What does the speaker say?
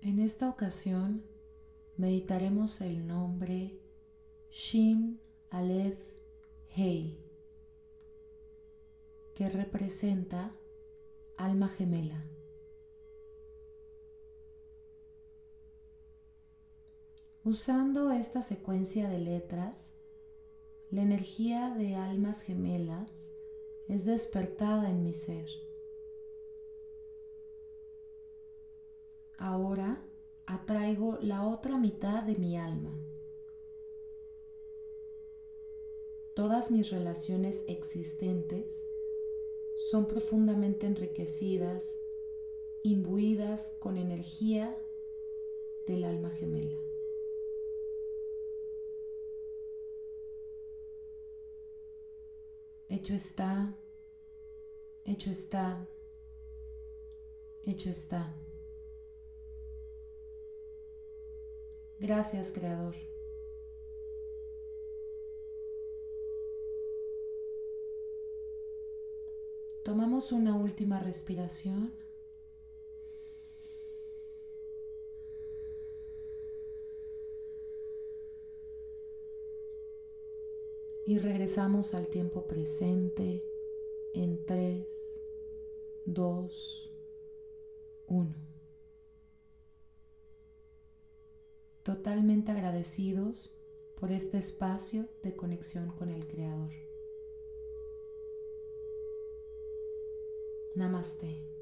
En esta ocasión meditaremos el nombre Shin Aleph Hei, que representa alma gemela. Usando esta secuencia de letras, la energía de almas gemelas es despertada en mi ser. Ahora atraigo la otra mitad de mi alma. Todas mis relaciones existentes son profundamente enriquecidas, imbuidas con energía del alma gemela. Hecho está, hecho está, hecho está. Gracias, Creador. Tomamos una última respiración. Y regresamos al tiempo presente en 3, 2, 1. Totalmente agradecidos por este espacio de conexión con el Creador. Namaste.